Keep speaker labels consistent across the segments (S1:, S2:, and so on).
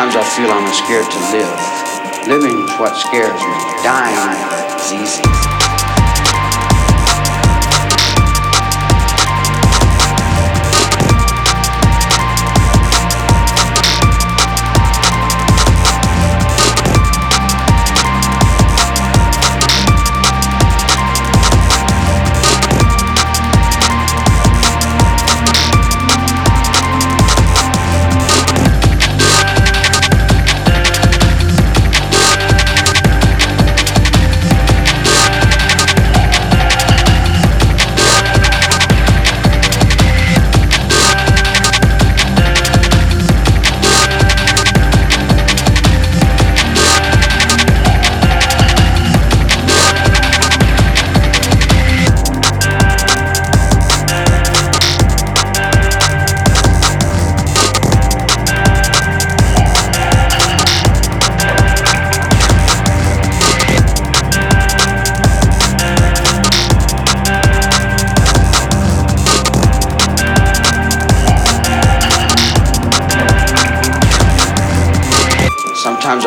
S1: Sometimes I feel I'm scared to live. Living is what scares me. Dying is easy.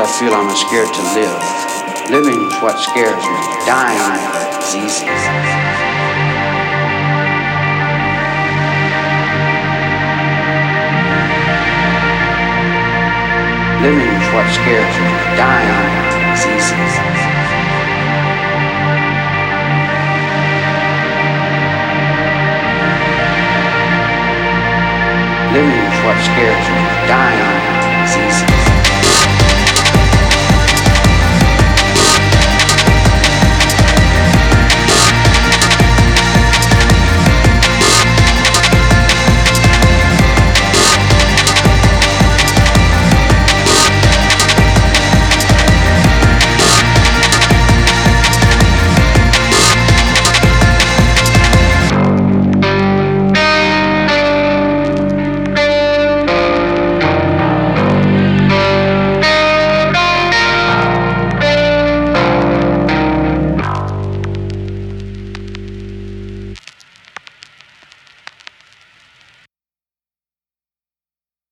S1: Feel I'm scared to live. Living's what scares me. Dying is easy. Living's what scares me. Dying is easy. Living's what scares me. Dying